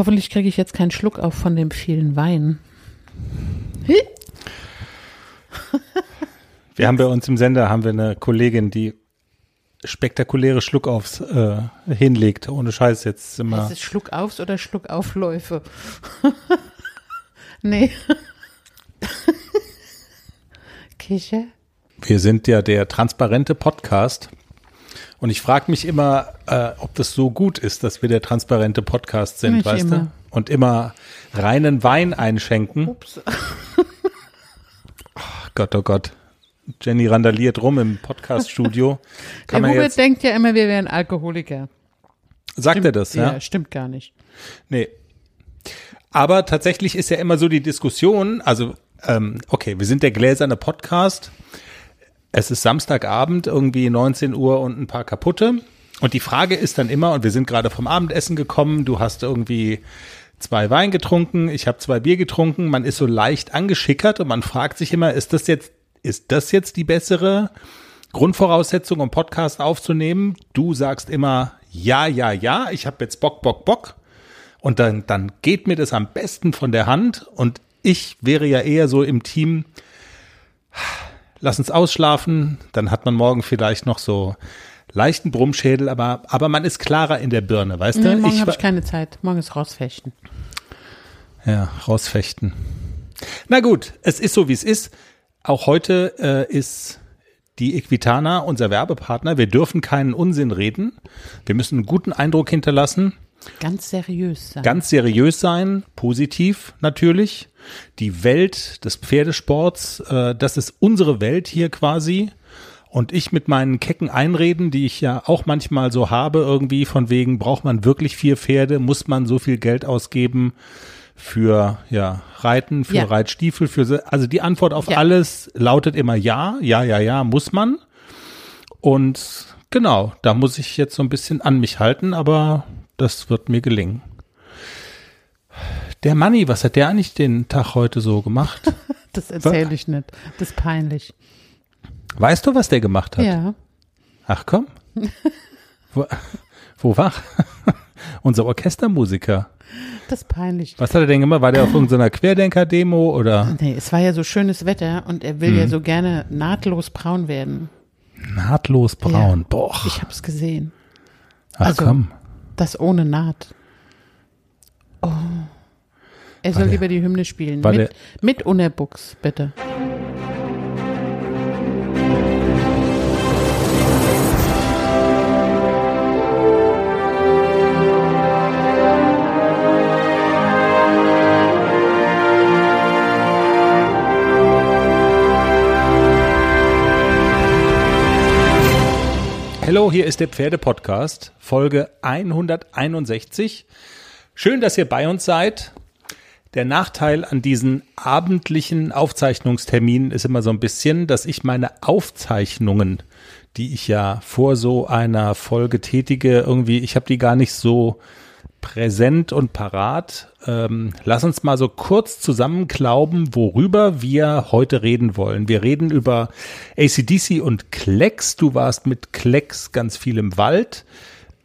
Hoffentlich kriege ich jetzt keinen Schluck auf von dem vielen Wein. Wir haben bei uns im Sender haben wir eine Kollegin, die spektakuläre Schluckaufs äh, hinlegt. Ohne Scheiß jetzt immer. Ist es Schluckaufs oder Schluckaufläufe? nee. Kicher? Wir sind ja der transparente Podcast. Und ich frage mich immer, äh, ob das so gut ist, dass wir der transparente Podcast sind, Nicht weißt immer. du? Und immer reinen Wein einschenken. Ups. Gott, oh Gott. Jenny randaliert rum im Podcaststudio. Kann Der Hubert denkt ja immer, wir wären Alkoholiker. sagt er das, ja? Ja, stimmt gar nicht. Nee. Aber tatsächlich ist ja immer so die Diskussion, also, ähm, okay, wir sind der gläserne Podcast. Es ist Samstagabend, irgendwie 19 Uhr und ein paar kaputte. Und die Frage ist dann immer, und wir sind gerade vom Abendessen gekommen, du hast irgendwie zwei Wein getrunken, ich habe zwei Bier getrunken, man ist so leicht angeschickert und man fragt sich immer, ist das jetzt, ist das jetzt die bessere Grundvoraussetzung, um Podcast aufzunehmen? Du sagst immer, ja, ja, ja, ich habe jetzt Bock, Bock, Bock. Und dann, dann geht mir das am besten von der Hand. Und ich wäre ja eher so im Team, lass uns ausschlafen, dann hat man morgen vielleicht noch so leichten Brummschädel, aber, aber man ist klarer in der Birne, weißt Nee, du? morgen habe ich keine Zeit. Morgen ist rausfechten. ja, rausfechten. Na gut, es ist so, wie es ist. Auch heute äh, ist die Equitana unser Werbepartner. Wir dürfen keinen Unsinn reden. Wir müssen einen guten Eindruck hinterlassen. Ganz seriös sein. ganz seriös sein, positiv natürlich. Die Welt des Pferdesports, äh, das ist unsere Welt hier quasi. Und ich mit meinen kecken Einreden, die ich ja auch manchmal so habe, irgendwie von wegen, braucht man wirklich vier Pferde, muss man so viel Geld ausgeben für ja, Reiten, für Ja. Reitstiefel, für so- also die Antwort auf Ja. alles lautet immer ja, ja, ja, ja, muss man. Und genau, da muss ich jetzt so ein bisschen an mich halten, aber das wird mir gelingen. Der Manni, was hat der eigentlich den Tag heute so gemacht? Das erzähle ich nicht. Das ist peinlich. Weißt du, was der gemacht hat? Ja. Ach komm. wo, wo war? Unser Orchestermusiker. Das ist peinlich. Was hat er denn gemacht? War der auf irgendeiner Querdenker-Demo oder Nee, es war ja so schönes Wetter und er Hm. will ja so gerne nahtlos braun werden. nahtlos braun? Ja. Boah. Ich habe es gesehen. Ach also- komm. Das ohne Naht. Oh. Er soll der- lieber die Hymne spielen. Mit, mit Unerbuchs, bitte. Hier ist der Pferdepodcast, Folge 161. Schön, dass ihr bei uns seid. Der Nachteil an diesen abendlichen Aufzeichnungsterminen ist immer so ein bisschen, dass ich meine Aufzeichnungen, die ich ja vor so einer Folge tätige, irgendwie, ich habe die gar nicht so präsent und parat. Ähm, lass uns mal so kurz zusammenklauben, worüber wir heute reden wollen. Wir reden über ACDC und Klecks. Du warst mit Klecks ganz viel im Wald.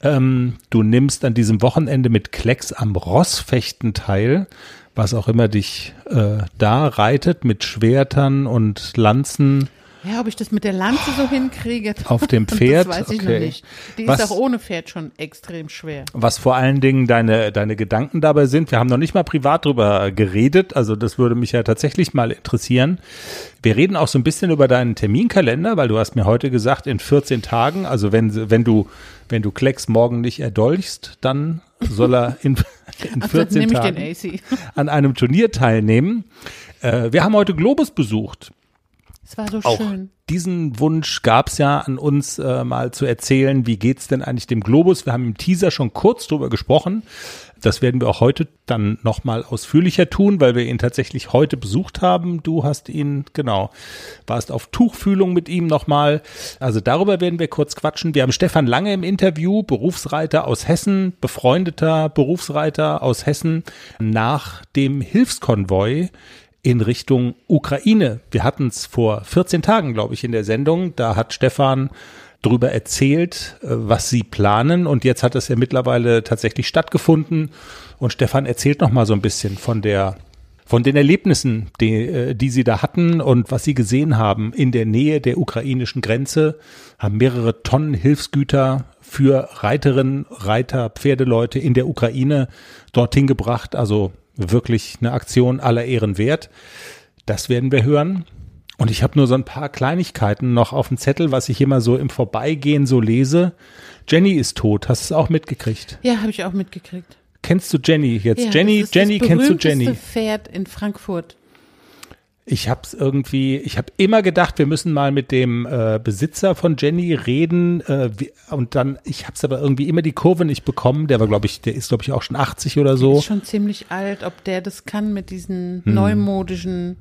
Ähm, du nimmst an diesem Wochenende mit Klecks am Rossfechten teil, was auch immer dich äh, da reitet mit Schwertern und Lanzen Ja, ob ich das mit der Lanze so hinkriege. auf dem Pferd. Das weiß ich Okay. noch nicht. Die Was- ist auch ohne Pferd schon extrem schwer. Was vor allen Dingen deine, deine Gedanken dabei sind. Wir haben noch nicht mal privat drüber geredet, also das würde mich ja tatsächlich mal interessieren. Wir reden auch so ein bisschen über deinen Terminkalender, weil du hast mir heute gesagt, in 14 Tagen, also wenn, wenn du, wenn du Klecks morgen nicht erdolchst, dann soll er in, in Ach, dann 14 nehme ich Tagen an einem Turnier teilnehmen. Äh, wir haben heute Globus besucht. Es war so Auch schön. diesen Wunsch gab es ja an uns äh, mal zu erzählen, wie geht's denn eigentlich dem Globus? Wir haben im Teaser schon kurz drüber gesprochen. Das werden wir auch heute dann nochmal ausführlicher tun, weil wir ihn tatsächlich heute besucht haben. Du hast ihn, genau, warst auf Tuchfühlung mit ihm nochmal. Also darüber werden wir kurz quatschen. Wir haben Stefan Lange im Interview, Berufsreiter aus Hessen, befreundeter Berufsreiter aus Hessen, nach dem Hilfskonvoi in Richtung Ukraine. Wir hatten es vor 14 Tagen, glaube ich, in der Sendung. Da hat Stefan drüber erzählt, äh, was sie planen. Und jetzt hat es ja mittlerweile tatsächlich stattgefunden. Und Stefan erzählt noch mal so ein bisschen von der von den Erlebnissen, die, äh, die sie da hatten und was sie gesehen haben in der Nähe der ukrainischen Grenze, haben mehrere Tonnen Hilfsgüter für Reiterinnen, Reiter, Pferdeleute in der Ukraine dorthin gebracht. Also wirklich eine Aktion aller Ehren wert. Das werden wir hören. Und ich habe nur so ein paar Kleinigkeiten noch auf dem Zettel, was ich immer so im Vorbeigehen so lese. Jenny ist tot. Hast du es auch mitgekriegt? Ja, habe ich auch mitgekriegt. Kennst du Jenny jetzt? Ja, Jenny, Jenny, das kennst du Jenny? Pferd in Frankfurt. Ich habe es irgendwie, ich habe immer gedacht, wir müssen mal mit dem äh, Besitzer von Jenny reden äh, wie, und dann, ich habe es aber irgendwie immer die Kurve nicht bekommen. Der war, glaube ich, der ist, glaube ich, auch schon 80 oder so. Ist schon ziemlich alt, ob der das kann mit diesen Hm. neumodischen,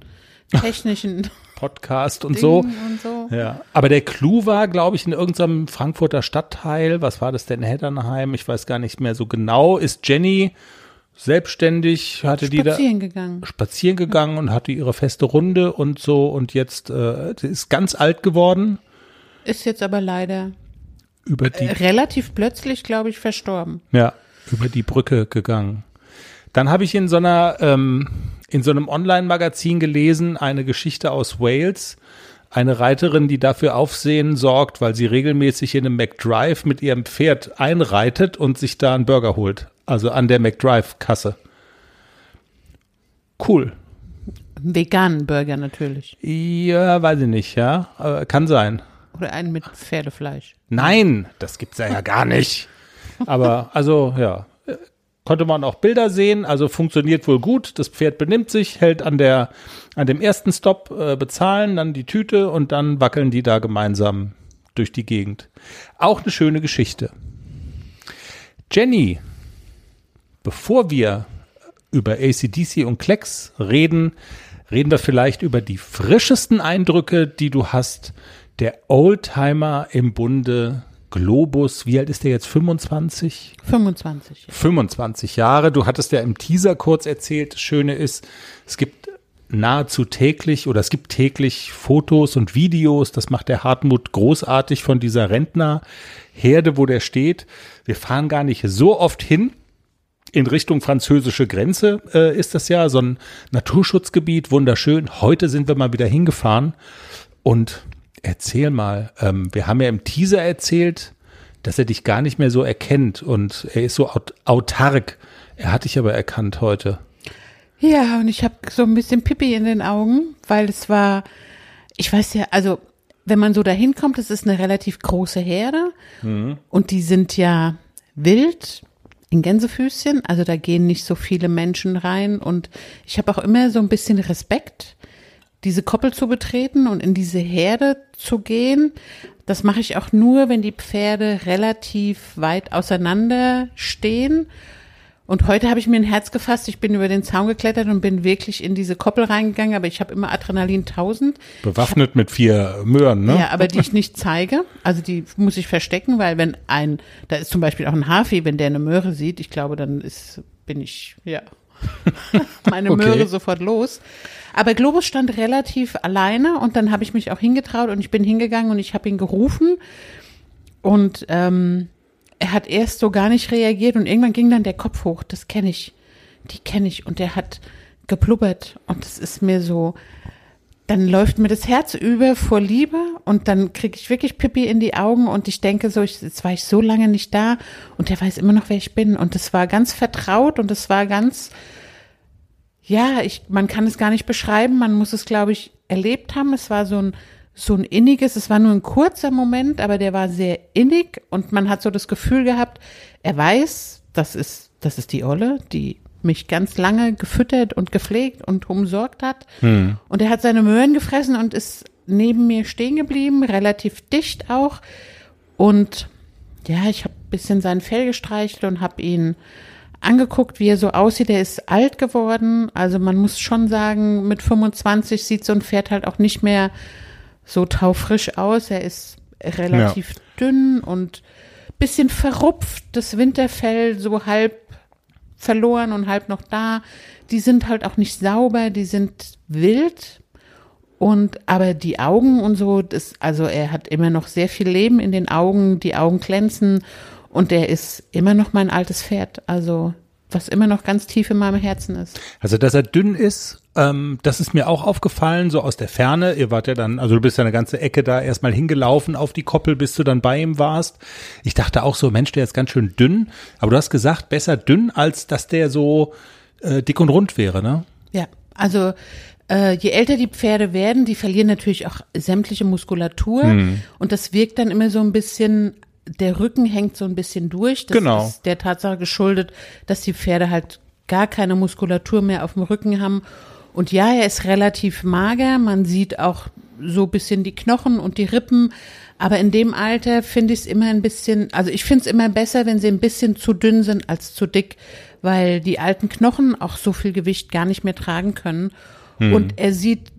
technischen Podcast und so. und so. Ja, aber der Clou war, glaube ich, in irgendeinem Frankfurter Stadtteil. Was war das denn? Heddernheim? Ich weiß gar nicht mehr so genau. Ist Jenny selbstständig? Hatte die da Spazieren gegangen. spazieren gegangen und hatte ihre feste Runde und so und jetzt äh, ist ganz alt geworden Ist jetzt aber leider über die relativ plötzlich, glaube ich, verstorben. ja über die Brücke gegangen. Dann habe ich in so einer ähm, in so einem Online-Magazin gelesen eine Geschichte aus Wales. Eine Reiterin, die dafür Aufsehen sorgt, weil sie regelmäßig in einem McDrive mit ihrem Pferd einreitet und sich da einen Burger holt. Also an der McDrive-Kasse. Cool. Veganen Burger natürlich. Ja, weiß ich nicht, ja. Aber kann sein. Oder einen mit Pferdefleisch. Nein, das gibt's ja, ja gar nicht. Aber also ja, konnte man auch Bilder sehen. Also funktioniert wohl gut. Das Pferd benimmt sich, hält an der an dem ersten Stop äh, bezahlen, dann die Tüte und dann wackeln die da gemeinsam durch die Gegend. Auch eine schöne Geschichte. Jenny, bevor wir über ACDC und Klecks reden, reden wir vielleicht über die frischesten Eindrücke, die du hast. Der Oldtimer im Bunde Globus, wie alt ist der jetzt? 25? 25. 25 Jahre. Du hattest ja im Teaser kurz erzählt, das Schöne ist, es gibt nahezu täglich oder es gibt täglich Fotos und Videos. Das macht der Hartmut großartig von dieser Rentnerherde, wo der steht. Wir fahren gar nicht so oft hin. In Richtung französische Grenze äh, ist das ja so ein Naturschutzgebiet, wunderschön. Heute sind wir mal wieder hingefahren und erzähl mal, ähm, wir haben ja im Teaser erzählt, dass er dich gar nicht mehr so erkennt und er ist so aut autark. Er hat dich aber erkannt heute. Ja, und ich habe so ein bisschen Pipi in den Augen, weil es war, ich weiß ja, also wenn man so dahin kommt, es ist eine relativ große Herde und die sind ja wild in Gänsefüßchen, also da gehen nicht so viele Menschen rein und ich habe auch immer so ein bisschen Respekt, diese Koppel zu betreten und in diese Herde zu gehen. Das mache ich auch nur, wenn die Pferde relativ weit auseinander stehen. Und heute habe ich mir ein Herz gefasst. Ich bin über den Zaun geklettert und bin wirklich in diese Koppel reingegangen, aber ich habe immer Adrenalin 1000. Bewaffnet mit vier Möhren, ne? Ja, aber die ich nicht zeige. Also die muss ich verstecken, weil wenn ein, da ist zum Beispiel auch ein Hafi, wenn der eine Möhre sieht, ich glaube, dann ist, bin ich, ja, meine Okay. Möhre sofort los. Aber Globus stand relativ alleine und dann habe ich mich auch hingetraut und ich bin hingegangen und ich habe ihn gerufen und ähm, er hat erst so gar nicht reagiert und irgendwann ging dann der Kopf hoch. Das kenne ich, die kenne ich. Und der hat geblubbert und es ist mir so, dann läuft mir das Herz über vor Liebe und dann kriege ich wirklich Pippi in die Augen und ich denke so, ich, jetzt war ich so lange nicht da und der weiß immer noch, wer ich bin. Und es war ganz vertraut und es war ganz, ja, ich, man kann es gar nicht beschreiben, man muss es, glaube ich, erlebt haben. Es war so ein, so ein inniges, es war nur ein kurzer Moment, aber der war sehr innig und man hat so das Gefühl gehabt, er weiß, das ist, das ist die Olle, die mich ganz lange gefüttert und gepflegt und umsorgt hat. Und er hat seine Möhren gefressen und ist neben mir stehen geblieben, relativ dicht auch. Und ja, ich habe ein bisschen sein Fell gestreichelt und habe ihn angeguckt, wie er so aussieht. Er ist alt geworden. Also man muss schon sagen, mit 25 sieht so ein Pferd halt auch nicht mehr so taufrisch aus. Er ist relativ dünn und bisschen verrupft. Das Winterfell so halb verloren und halb noch da. Die sind halt auch nicht sauber, die sind wild. Und aber die Augen und so, das, also er hat immer noch sehr viel Leben in den Augen, die Augen glänzen und er ist immer noch mein altes Pferd. Also was immer noch ganz tief in meinem Herzen ist. Also, dass er dünn ist, ähm, das ist mir auch aufgefallen, so aus der Ferne. Ihr wart ja dann, also du bist ja eine ganze Ecke da erstmal hingelaufen auf die Koppel, bis du dann bei ihm warst. Ich dachte auch so, Mensch, der ist ganz schön dünn. Aber du hast gesagt, besser dünn, als dass der so äh, dick und rund wäre, ne? Ja, also äh, je älter die Pferde werden, die verlieren natürlich auch sämtliche Muskulatur Mhm. und das wirkt dann immer so ein bisschen, der Rücken hängt so ein bisschen durch. Das Genau. ist der Tatsache geschuldet, dass die Pferde halt gar keine Muskulatur mehr auf dem Rücken haben. Und ja, er ist relativ mager, man sieht auch so ein bisschen die Knochen und die Rippen. Aber in dem Alter finde ich es immer ein bisschen, also ich finde es immer besser, wenn sie ein bisschen zu dünn sind als zu dick, weil die alten Knochen auch so viel Gewicht gar nicht mehr tragen können. Und er sieht,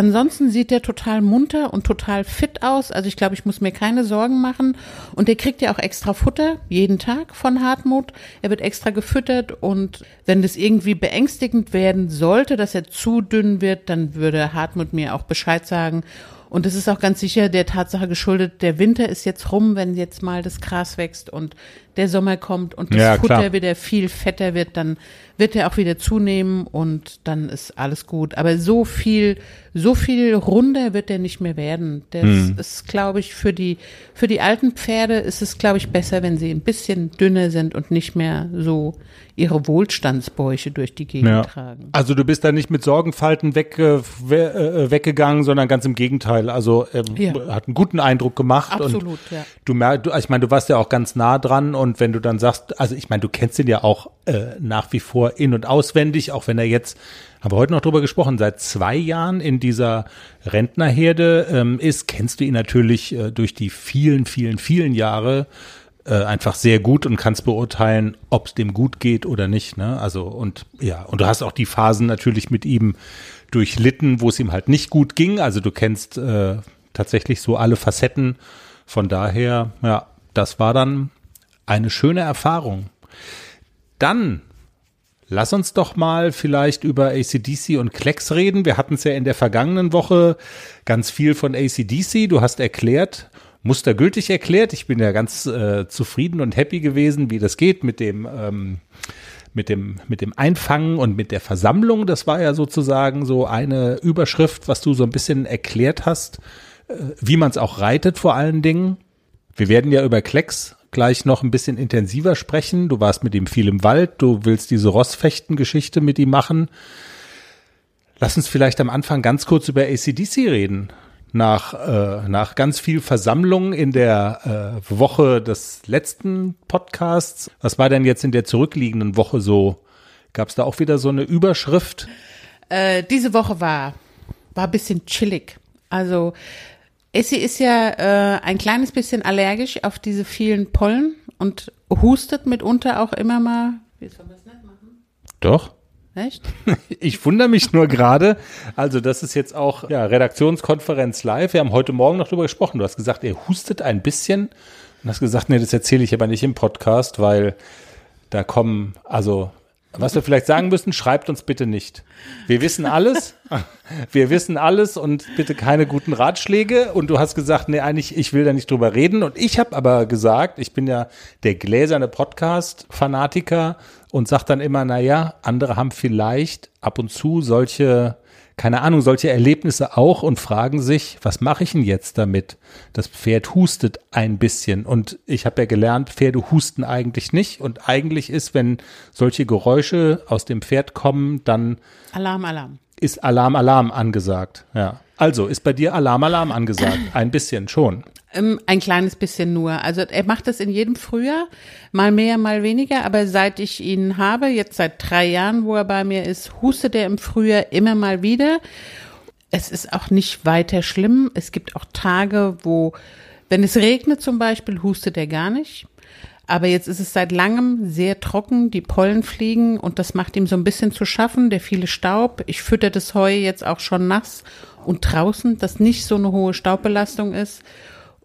ansonsten sieht er total munter und total fit aus. Also ich glaube, ich muss mir keine Sorgen machen. Und er kriegt ja auch extra Futter jeden Tag von Hartmut. Er wird extra gefüttert und wenn das irgendwie beängstigend werden sollte, dass er zu dünn wird, dann würde Hartmut mir auch Bescheid sagen. Und es ist auch ganz sicher der Tatsache geschuldet, der Winter ist jetzt rum, wenn jetzt mal das Gras wächst und der Sommer kommt und das Ja, Futter klar. wieder viel fetter wird, dann wird er auch wieder zunehmen und dann ist alles gut. Aber so viel, so viel runder wird er nicht mehr werden. Das Hm. ist, glaube ich, für die, für die alten Pferde ist es, glaube ich, besser, wenn sie ein bisschen dünner sind und nicht mehr so ihre Wohlstandsbäuche durch die Gegend Ja. tragen. Also du bist da nicht mit Sorgenfalten weg, we, äh, weggegangen, sondern ganz im Gegenteil. Also er Ja. hat einen guten Eindruck gemacht. Und Absolut, ja. Du merkst, ich meine, du warst ja auch ganz nah dran und wenn du dann sagst, also ich meine, du kennst ihn ja auch äh, nach wie vor in- und auswendig, auch wenn er jetzt, haben wir heute noch drüber gesprochen, seit zwei Jahren in dieser Rentnerherde ähm, ist, kennst du ihn natürlich äh, durch die vielen, vielen, vielen Jahre äh, einfach sehr gut und kannst beurteilen, ob es dem gut geht oder nicht. Ne? Also und ja, und du hast auch die Phasen natürlich mit ihm durchlitten, wo es ihm halt nicht gut ging. Also du kennst äh, tatsächlich so alle Facetten. Von daher, ja, das war dann eine schöne Erfahrung. Dann lass uns doch mal vielleicht über ACDC und Klecks reden. Wir hatten es ja in der vergangenen Woche ganz viel von ACDC. Du hast erklärt, mustergültig erklärt. Ich bin ja ganz äh, zufrieden und happy gewesen, wie das geht mit dem, ähm, mit dem, mit dem Einfangen und mit der Versammlung. Das war ja sozusagen so eine Überschrift, was du so ein bisschen erklärt hast, äh, wie man es auch reitet vor allen Dingen. Wir werden ja über Klecks gleich noch ein bisschen intensiver sprechen. Du warst mit ihm viel im Wald, du willst diese Rossfechten-Geschichte mit ihm machen. Lass uns vielleicht am Anfang ganz kurz über ACDC reden. Nach, äh, nach ganz viel Versammlung in der äh, Woche des letzten Podcasts. Was war denn jetzt in der zurückliegenden Woche so? Gab es da auch wieder so eine Überschrift? Äh, diese Woche war, war ein bisschen chillig. Also, Essie ist ja äh, ein kleines bisschen allergisch auf diese vielen Pollen und hustet mitunter auch immer mal. Wie soll man das nicht machen? Doch. Echt? Ich wundere mich nur gerade, also das ist jetzt auch ja, Redaktionskonferenz live. Wir haben heute Morgen noch drüber gesprochen. Du hast gesagt, er hustet ein bisschen und hast gesagt, nee, das erzähle ich aber nicht im Podcast, weil da kommen, also was wir vielleicht sagen müssen, schreibt uns bitte nicht. Wir wissen alles. Wir wissen alles und bitte keine guten Ratschläge. Und du hast gesagt, nee, eigentlich, ich will da nicht drüber reden. Und ich habe aber gesagt, ich bin ja der gläserne Podcast-Fanatiker und sag dann immer, na ja, andere haben vielleicht ab und zu solche, keine Ahnung, solche Erlebnisse auch und fragen sich, was mache ich denn jetzt damit? Das Pferd hustet ein bisschen und ich habe ja gelernt, Pferde husten eigentlich nicht und eigentlich ist, wenn solche Geräusche aus dem Pferd kommen, dann Alarm, Alarm. ist Alarm, Alarm angesagt. Ja. Also ist bei dir Alarm, Alarm angesagt. Ein bisschen schon. Ähm, ein kleines bisschen nur. Also er macht das in jedem Frühjahr, mal mehr, mal weniger. Aber seit ich ihn habe, jetzt seit drei Jahren, wo er bei mir ist, hustet er im Frühjahr immer mal wieder. Es ist auch nicht weiter schlimm. Es gibt auch Tage, wo, wenn es regnet zum Beispiel, hustet er gar nicht. Aber jetzt ist es seit langem sehr trocken, die Pollen fliegen und das macht ihm so ein bisschen zu schaffen, der viele Staub. Ich fütter das Heu jetzt auch schon nass und draußen, dass nicht so eine hohe Staubbelastung ist.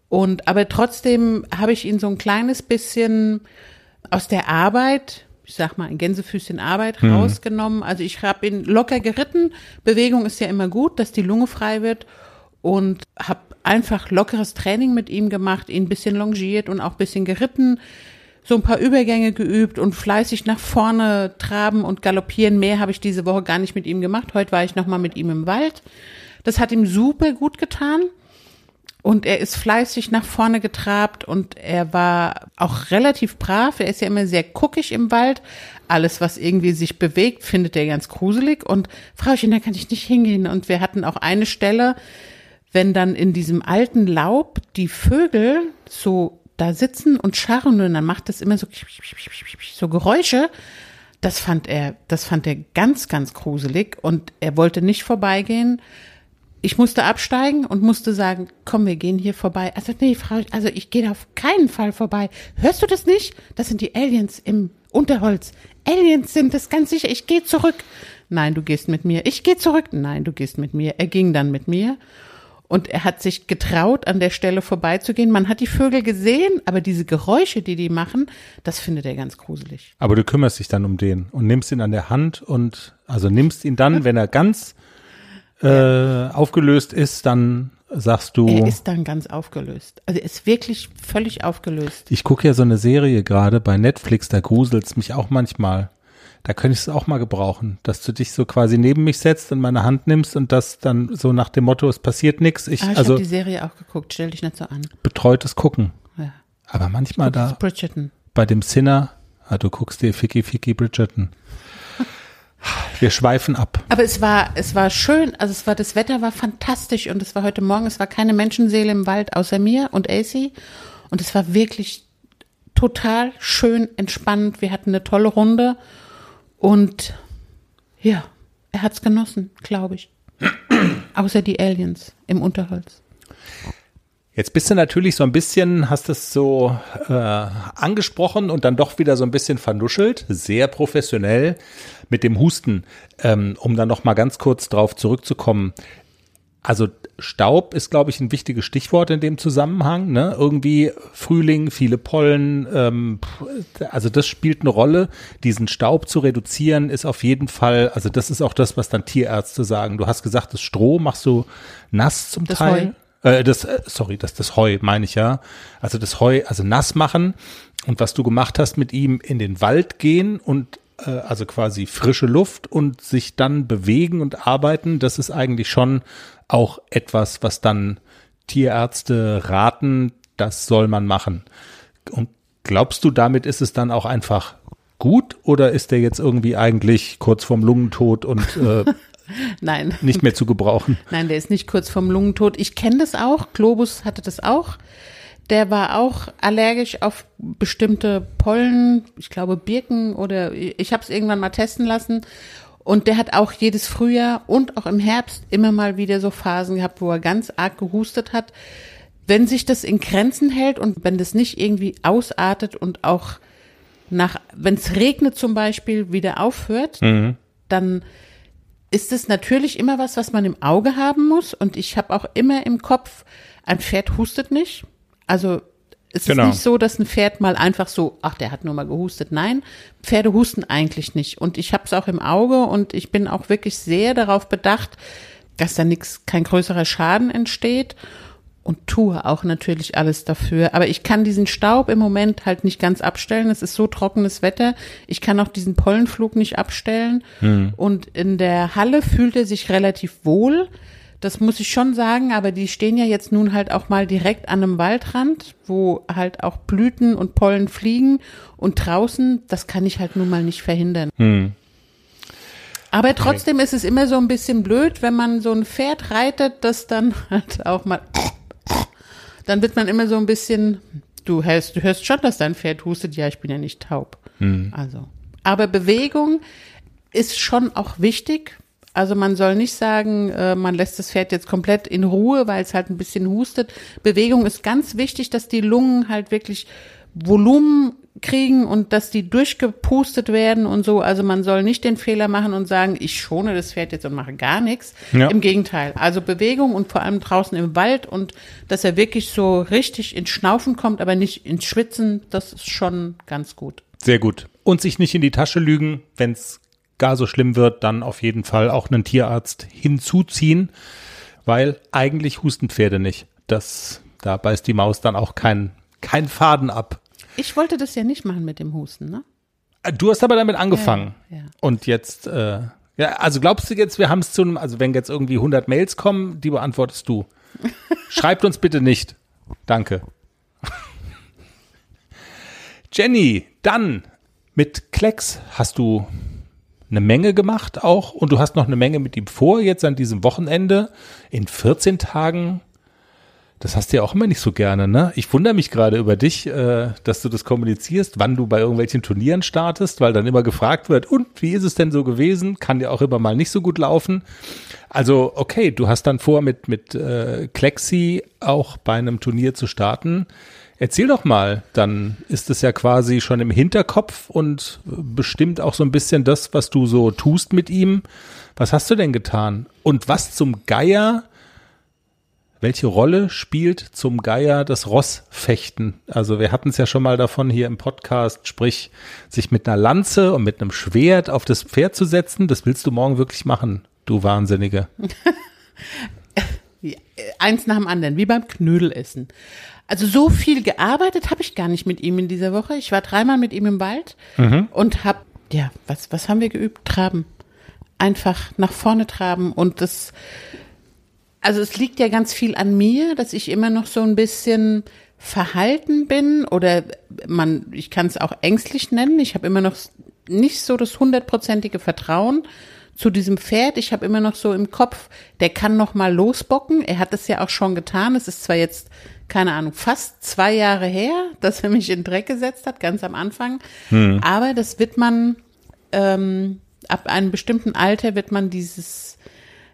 Und aber trotzdem habe ich ihn so ein kleines bisschen aus der Arbeit ich sag mal, ein Gänsefüßchen Arbeit rausgenommen. Also ich habe ihn locker geritten. Bewegung ist ja immer gut, dass die Lunge frei wird. Und habe einfach lockeres Training mit ihm gemacht, ihn ein bisschen longiert und auch ein bisschen geritten. So ein paar Übergänge geübt und fleißig nach vorne traben und galoppieren. Mehr habe ich diese Woche gar nicht mit ihm gemacht. Heute war ich nochmal mit ihm im Wald. Das hat ihm super gut getan. Und er ist fleißig nach vorne getrabt und er war auch relativ brav. Er ist ja immer sehr guckig im Wald. Alles, was irgendwie sich bewegt, findet er ganz gruselig. Und Frauchen, da kann ich nicht hingehen. Und wir hatten auch eine Stelle, wenn dann in diesem alten Laub die Vögel so da sitzen und scharren und dann macht das immer so, so Geräusche. Das fand er, das fand er ganz, ganz gruselig und er wollte nicht vorbeigehen ich musste absteigen und musste sagen, komm, wir gehen hier vorbei. Also nee, Frau, also ich gehe auf keinen Fall vorbei. Hörst du das nicht? Das sind die Aliens im Unterholz. Aliens sind das ganz sicher. Ich gehe zurück. Nein, du gehst mit mir. Ich gehe zurück. Nein, du gehst mit mir. Er ging dann mit mir. Und er hat sich getraut, an der Stelle vorbeizugehen. Man hat die Vögel gesehen, aber diese Geräusche, die die machen, das findet er ganz gruselig. Aber du kümmerst dich dann um den und nimmst ihn an der Hand und also nimmst ihn dann, wenn er ganz äh, aufgelöst ist, dann sagst du. Er ist dann ganz aufgelöst. Also er ist wirklich völlig aufgelöst. Ich gucke ja so eine Serie gerade bei Netflix, da gruselt's mich auch manchmal. Da könnte ich es auch mal gebrauchen, dass du dich so quasi neben mich setzt und meine Hand nimmst und das dann so nach dem Motto, es passiert nichts. Ich, ah, ich also habe die Serie auch geguckt, stell dich nicht so an. Betreutes Gucken. Ja. Aber manchmal da Bridgerton. bei dem Sinner, ah, du guckst dir Ficky Ficky Bridgerton. Wir schweifen ab. Aber es war, es war schön, also es war, das Wetter war fantastisch und es war heute Morgen, es war keine Menschenseele im Wald außer mir und AC und es war wirklich total schön entspannend. Wir hatten eine tolle Runde und ja, er hat's genossen, glaube ich. Außer die Aliens im Unterholz. Jetzt bist du natürlich so ein bisschen, hast es so äh, angesprochen und dann doch wieder so ein bisschen vernuschelt, sehr professionell mit dem Husten, ähm, um dann noch mal ganz kurz drauf zurückzukommen. Also Staub ist, glaube ich, ein wichtiges Stichwort in dem Zusammenhang. Ne? Irgendwie Frühling, viele Pollen, ähm, also das spielt eine Rolle. Diesen Staub zu reduzieren ist auf jeden Fall, also das ist auch das, was dann Tierärzte sagen. Du hast gesagt, das Stroh machst du nass zum Das Teil. Äh, das, äh, sorry, das das Heu meine ich ja. Also das Heu, also nass machen. Und was du gemacht hast mit ihm in den Wald gehen und äh, also quasi frische Luft und sich dann bewegen und arbeiten, das ist eigentlich schon auch etwas, was dann Tierärzte raten, das soll man machen. Und glaubst du, damit ist es dann auch einfach gut oder ist der jetzt irgendwie eigentlich kurz vorm Lungentod und äh, Nein. nicht mehr zu gebrauchen? Nein, der ist nicht kurz vorm Lungentod. Ich kenne das auch. Globus hatte das auch. Der war auch allergisch auf bestimmte Pollen, ich glaube Birken oder ich habe es irgendwann mal testen lassen. Und der hat auch jedes Frühjahr und auch im Herbst immer mal wieder so Phasen gehabt, wo er ganz arg gehustet hat. Wenn sich das in Grenzen hält und wenn das nicht irgendwie ausartet und auch nach, wenn es regnet zum Beispiel, wieder aufhört, dann ist es natürlich immer was, was man im Auge haben muss. Und ich habe auch immer im Kopf, ein Pferd hustet nicht. Also es Genau. ist nicht so, dass ein Pferd mal einfach so, ach, der hat nur mal gehustet. Nein, Pferde husten eigentlich nicht. Und ich habe es auch im Auge und ich bin auch wirklich sehr darauf bedacht, dass da nichts, kein größerer Schaden entsteht und tue auch natürlich alles dafür. Aber ich kann diesen Staub im Moment halt nicht ganz abstellen. Es ist so trockenes Wetter. Ich kann auch diesen Pollenflug nicht abstellen. Und in der Halle fühlt er sich relativ wohl. Das muss ich schon sagen, aber die stehen ja jetzt nun halt auch mal direkt an einem Waldrand, wo halt auch Blüten und Pollen fliegen und draußen, das kann ich halt nun mal nicht verhindern. Aber trotzdem ist es immer so ein bisschen blöd, wenn man so ein Pferd reitet, das dann halt auch mal, dann wird man immer so ein bisschen, du hörst, du hörst schon, dass dein Pferd hustet, ja, ich bin ja nicht taub. Also, aber Bewegung ist schon auch wichtig. Also man soll nicht sagen, äh, man lässt das Pferd jetzt komplett in Ruhe, weil es halt ein bisschen hustet. Bewegung ist ganz wichtig, dass die Lungen halt wirklich Volumen kriegen und dass die durchgepustet werden und so. Also man soll nicht den Fehler machen und sagen, ich schone das Pferd jetzt und mache gar nichts. Ja. Im Gegenteil. Also Bewegung und vor allem draußen im Wald und dass er wirklich so richtig ins Schnaufen kommt, aber nicht ins Schwitzen, das ist schon ganz gut. Sehr gut. und sich nicht in die Tasche lügen, wenn es gar so schlimm wird, dann auf jeden Fall auch einen Tierarzt hinzuziehen, weil eigentlich husten Pferde nicht. Das, da beißt die Maus dann auch keinen kein Faden ab. Ich wollte das ja nicht machen mit dem Husten, ne? Du hast aber damit angefangen. Ja, ja. Und jetzt, äh, ja, also glaubst du jetzt, wir haben es zu einem, also wenn jetzt irgendwie 100 Mails kommen, die beantwortest du. Schreibt uns bitte nicht. Danke. Jenny, dann mit Klecks hast du eine Menge gemacht auch und du hast noch eine Menge mit ihm vor jetzt an diesem Wochenende in 14 Tagen. Das hast du ja auch immer nicht so gerne, ne? Ich wundere mich gerade über dich, äh, dass du das kommunizierst, wann du bei irgendwelchen Turnieren startest, weil dann immer gefragt wird, und wie ist es denn so gewesen? Kann ja auch immer mal nicht so gut laufen. Also, okay, du hast dann vor, mit, mit äh, Klexi auch bei einem Turnier zu starten. Erzähl doch mal, dann ist es ja quasi schon im Hinterkopf und bestimmt auch so ein bisschen das, was du so tust mit ihm. Was hast du denn getan? Und was zum Geier, welche Rolle spielt zum Geier das Rossfechten? Also wir hatten es ja schon mal davon hier im Podcast, sprich, sich mit einer Lanze und mit einem Schwert auf das Pferd zu setzen. Das willst du morgen wirklich machen, du Wahnsinnige. Eins nach dem anderen, wie beim Knödelessen. Also so viel gearbeitet habe ich gar nicht mit ihm in dieser Woche. Ich war dreimal mit ihm im Wald und habe, ja, was, was haben wir geübt? Traben. Einfach nach vorne traben und das, also es liegt ja ganz viel an mir, dass ich immer noch so ein bisschen verhalten bin oder man, ich kann es auch ängstlich nennen. Ich habe immer noch nicht so das hundertprozentige Vertrauen zu diesem Pferd. Ich habe immer noch so im Kopf, der kann noch mal losbocken. Er hat es ja auch schon getan. Es ist zwar jetzt keine Ahnung, fast zwei Jahre her, dass er mich in Dreck gesetzt hat, ganz am Anfang. Aber das wird man, ähm, ab einem bestimmten Alter wird man dieses,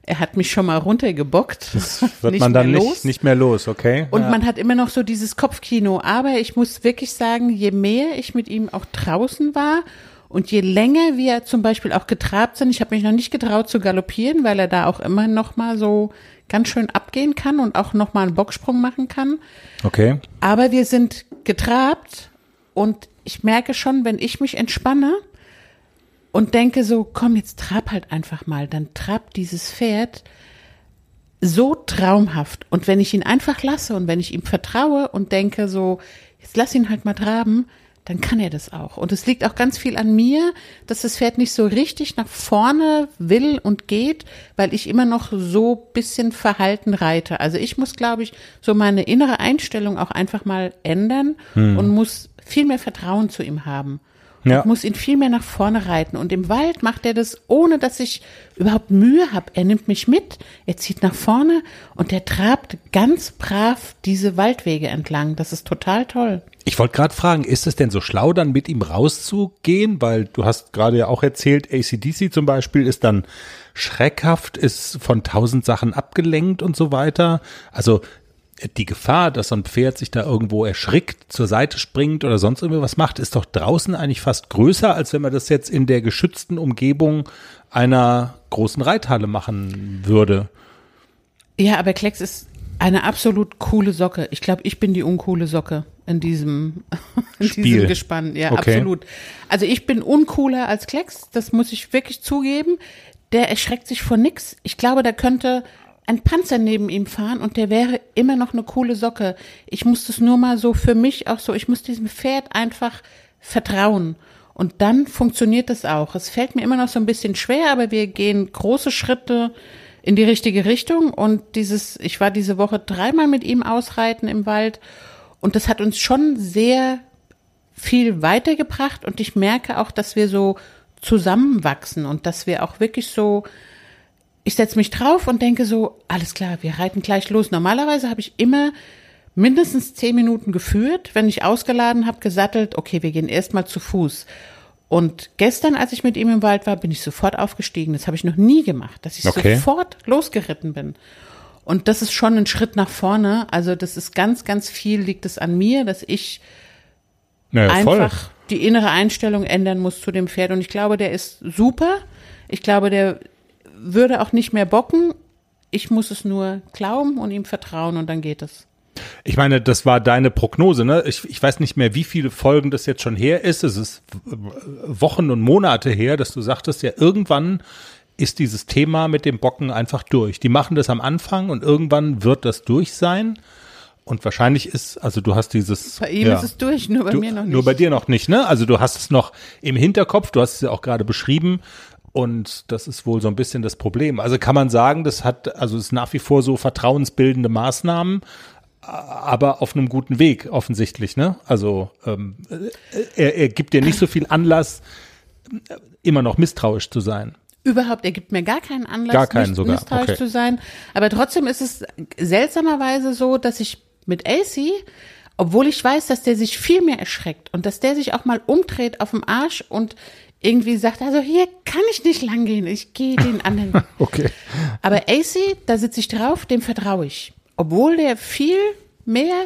er hat mich schon mal runtergebockt. Wird nicht man dann mehr nicht, nicht mehr los, okay? Und ja. man hat immer noch so dieses Kopfkino. Aber ich muss wirklich sagen, je mehr ich mit ihm auch draußen war und je länger wir zum Beispiel auch getrabt sind, ich habe mich noch nicht getraut zu galoppieren, weil er da auch immer noch mal so ganz schön abgehen kann und auch noch mal einen Bocksprung machen kann. okay. Aber wir sind getrabt und ich merke schon, wenn ich mich entspanne und denke so, komm, jetzt trab halt einfach mal, dann trabt dieses Pferd so traumhaft. Und wenn ich ihn einfach lasse und wenn ich ihm vertraue und denke so, jetzt lass ihn halt mal traben, dann kann er das auch. Und es liegt auch ganz viel an mir, dass das Pferd nicht so richtig nach vorne will und geht, weil ich immer noch so bisschen verhalten reite. Also ich muss, glaube ich, so meine innere Einstellung auch einfach mal ändern und muss viel mehr Vertrauen zu ihm haben. Ja. Und muss ihn viel mehr nach vorne reiten. Und im Wald macht er das, ohne dass ich überhaupt Mühe habe. Er nimmt mich mit, er zieht nach vorne und er trabt ganz brav diese Waldwege entlang. Das ist total toll. Ich wollte gerade fragen, ist es denn so schlau, dann mit ihm rauszugehen? Weil du hast gerade ja auch erzählt, ACDC zum Beispiel ist dann schreckhaft, ist von tausend Sachen abgelenkt und so weiter. Also die Gefahr, dass so ein Pferd sich da irgendwo erschrickt, zur Seite springt oder sonst irgendwas macht, ist doch draußen eigentlich fast größer, als wenn man das jetzt in der geschützten Umgebung einer großen Reithalle machen würde. Ja, aber Klecks ist eine absolut coole Socke. Ich glaube, ich bin die uncoole Socke in diesem, in Spiel. diesem Gespann. Ja, Okay. absolut. Also ich bin uncooler als Klecks, das muss ich wirklich zugeben. Der erschreckt sich vor nix. Ich glaube, da könnte ein Panzer neben ihm fahren und der wäre immer noch eine coole Socke. Ich muss das nur mal so für mich auch so, ich muss diesem Pferd einfach vertrauen. Und dann funktioniert das auch. Es fällt mir immer noch so ein bisschen schwer, aber wir gehen große Schritte in die richtige Richtung. Und dieses, ich war diese Woche dreimal mit ihm ausreiten im Wald und das hat uns schon sehr viel weitergebracht und ich merke auch, dass wir so zusammenwachsen und dass wir auch wirklich so, ich setze mich drauf und denke so, alles klar, wir reiten gleich los. Normalerweise habe ich immer mindestens zehn Minuten geführt, wenn ich ausgeladen habe, gesattelt, okay, wir gehen erstmal zu Fuß. Und gestern, als ich mit ihm im Wald war, bin ich sofort aufgestiegen. Das habe ich noch nie gemacht, dass ich Okay. sofort losgeritten bin. Und das ist schon ein Schritt nach vorne. Also das ist ganz, ganz viel liegt es an mir, dass ich Naja, einfach die innere Einstellung ändern muss zu dem Pferd. Und ich glaube, der ist super. Ich glaube, der würde auch nicht mehr bocken. Ich muss es nur glauben und ihm vertrauen und dann geht es. Ich meine, das war deine Prognose, ne? Ich, ich weiß nicht mehr, wie viele Folgen das jetzt schon her ist. Es ist Wochen und Monate her, dass du sagtest, ja, irgendwann ist dieses Thema mit dem Bocken einfach durch. Die machen das am Anfang und irgendwann wird das durch sein. Und wahrscheinlich ist, also du hast dieses. Bei ihm ja, ist es durch, nur bei du, mir noch nicht. Nur bei dir noch nicht, ne? Also du hast es noch im Hinterkopf, du hast es ja auch gerade beschrieben. Und das ist wohl so ein bisschen das Problem. Also kann man sagen, das hat, also es ist nach wie vor so vertrauensbildende Maßnahmen, aber auf einem guten Weg offensichtlich, ne? Also ähm, er, er gibt dir nicht so viel Anlass, immer noch misstrauisch zu sein. Überhaupt, er gibt mir gar keinen Anlass, Gar keinen nicht sogar, misstrauisch okay. zu sein. Aber trotzdem ist es seltsamerweise so, dass ich mit AC, obwohl ich weiß, dass der sich viel mehr erschreckt und dass der sich auch mal umdreht auf dem Arsch und irgendwie sagt, also hier kann ich nicht lang gehen, ich gehe den anderen. Okay. Aber AC, da sitze ich drauf, dem vertraue ich. Obwohl der viel mehr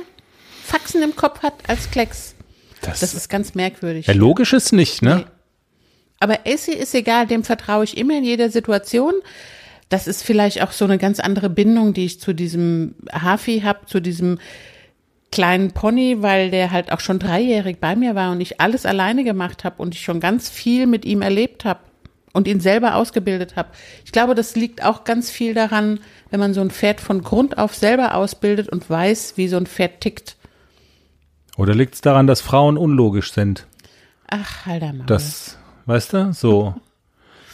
Faxen im Kopf hat als Klecks. Das, Das ist ganz merkwürdig. ja, logisch ist nicht, ne? Nee. Aber Essie ist egal, dem vertraue ich immer in jeder Situation. Das ist vielleicht auch so eine ganz andere Bindung, die ich zu diesem Hafi habe, zu diesem kleinen Pony, weil der halt auch schon dreijährig bei mir war und ich alles alleine gemacht habe und ich schon ganz viel mit ihm erlebt habe und ihn selber ausgebildet habe. Ich glaube, das liegt auch ganz viel daran, wenn man so ein Pferd von Grund auf selber ausbildet und weiß, wie so ein Pferd tickt. Oder liegt es daran, dass Frauen unlogisch sind? Ach, halt einmal. Das, weißt du, so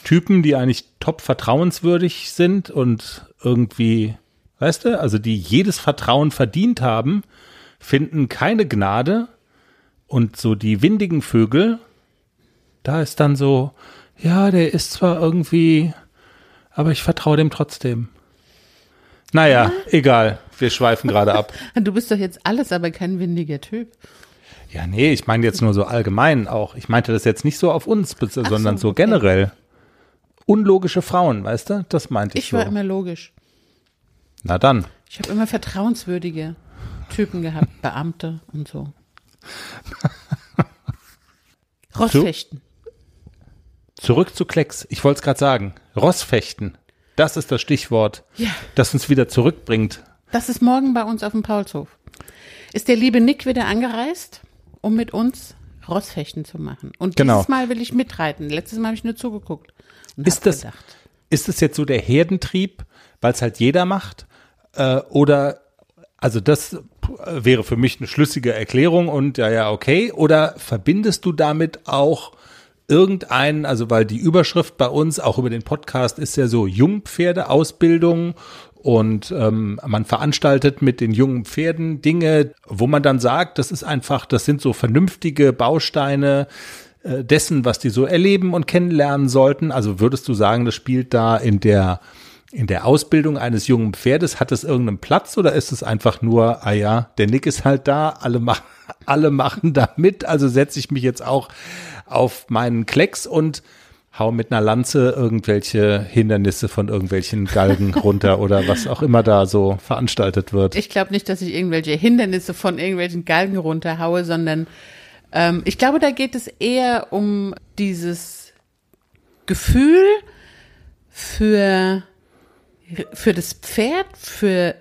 Typen, die eigentlich top vertrauenswürdig sind und irgendwie, weißt du, also die jedes Vertrauen verdient haben, finden keine Gnade und so die windigen Vögel, da ist dann so, ja, der ist zwar irgendwie, aber ich vertraue dem trotzdem. Naja, egal, wir schweifen gerade ab. Du bist doch jetzt alles, aber kein windiger Typ. Ja, nee, ich meine jetzt nur so allgemein auch. Ich meinte das jetzt nicht so auf uns, sondern so okay. generell. Unlogische Frauen, weißt du? Das meinte ich, Ich so. war immer logisch. Na dann. Ich habe immer vertrauenswürdige Typen gehabt, Beamte und so. Rossfechten. Zurück zu Klecks. Ich wollte es gerade sagen. Rossfechten. Das ist das Stichwort, Ja. das uns wieder zurückbringt. Das ist morgen bei uns auf dem Paulshof. Ist der liebe Nick wieder angereist, um mit uns Rossfechten zu machen. Und Genau. dieses Mal will ich mitreiten. Letztes Mal habe ich nur zugeguckt. Und Ist das, gedacht, ist das jetzt so der Herdentrieb, weil es halt jeder macht? Äh, oder, also das äh, wäre für mich eine schlüssige Erklärung und ja, ja, okay. Oder verbindest du damit auch irgendeinen, also weil die Überschrift bei uns auch über den Podcast ist ja so Jungpferdeausbildung und ähm, man veranstaltet mit den jungen Pferden Dinge, wo man dann sagt, das ist einfach, das sind so vernünftige Bausteine äh, dessen, was die so erleben und kennenlernen sollten. Also würdest du sagen, das spielt da in der in der Ausbildung eines jungen Pferdes, hat es irgendeinen Platz oder ist es einfach nur, ah ja, der Nick ist halt da, alle machen, alle machen da mit, also setze ich mich jetzt auch auf meinen Klecks und hau mit einer Lanze irgendwelche Hindernisse von irgendwelchen Galgen runter oder was auch immer da so veranstaltet wird. Ich glaube nicht, dass ich irgendwelche Hindernisse von irgendwelchen Galgen runterhaue, sondern ähm, ich glaube, da geht es eher um dieses Gefühl für, für das Pferd, für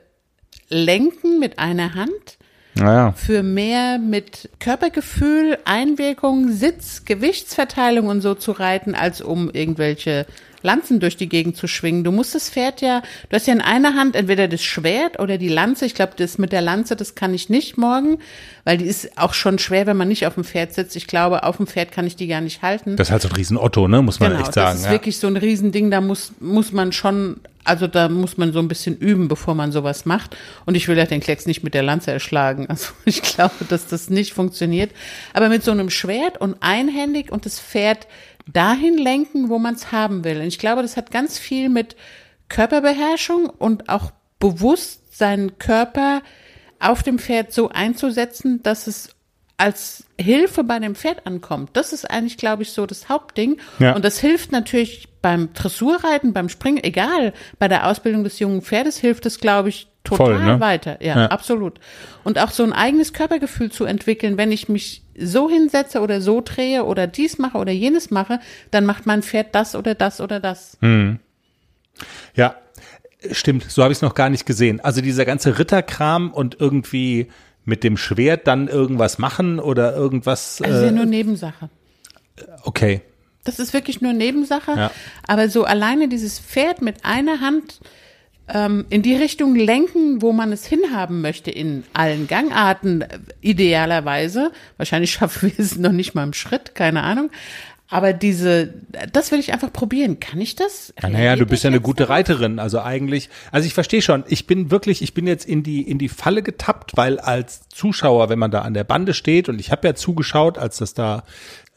Lenken mit einer Hand, Naja, für mehr mit Körpergefühl, Einwirkung, Sitz, Gewichtsverteilung und so zu reiten, als um irgendwelche Lanzen durch die Gegend zu schwingen. Du musst das Pferd ja, du hast ja in einer Hand entweder das Schwert oder die Lanze. Ich glaube, das mit der Lanze, das kann ich nicht morgen, weil die ist auch schon schwer, wenn man nicht auf dem Pferd sitzt. Ich glaube, auf dem Pferd kann ich die gar nicht halten. das ist halt so ein riesen Otto, ne, muss man echt sagen. Das ist ja. wirklich so ein Riesending, da muss, muss man schon, also da muss man so ein bisschen üben, bevor man sowas macht. Und ich will ja den Klecks nicht mit der Lanze erschlagen. Also ich glaube, dass das nicht funktioniert. Aber mit so einem Schwert und einhändig und das Pferd dahin lenken, wo man es haben will. Und ich glaube, das hat ganz viel mit Körperbeherrschung und auch bewusst seinen Körper auf dem Pferd so einzusetzen, dass es als Hilfe bei dem Pferd ankommt. Das ist eigentlich, glaube ich, so das Hauptding. Ja. Und das hilft natürlich beim Dressurreiten, beim Springen, egal, bei der Ausbildung des jungen Pferdes hilft es, glaube ich, total Voll, ne? weiter. Ja, Ja. absolut. Und auch so ein eigenes Körpergefühl zu entwickeln, wenn ich mich so hinsetze oder so drehe oder dies mache oder jenes mache, dann macht mein Pferd das oder das oder das. Ja, Stimmt, so habe ich es noch gar nicht gesehen. Also dieser ganze Ritterkram und irgendwie mit dem Schwert dann irgendwas machen oder irgendwas. Also ja nur Nebensache. Okay. Das ist wirklich nur Nebensache. Ja. Aber so alleine dieses Pferd mit einer Hand ähm, in die Richtung lenken, wo man es hinhaben möchte, in allen Gangarten äh, idealerweise. Wahrscheinlich schaffen wir es noch nicht mal im Schritt, keine Ahnung. Aber diese, das will ich einfach probieren. Kann ich das? Ja, naja, du bist ja eine gute? Reiterin. Also eigentlich, also ich verstehe schon, ich bin wirklich, ich bin jetzt in die, in die Falle getappt, weil als Zuschauer, wenn man da an der Bande steht und ich habe ja zugeschaut, als das da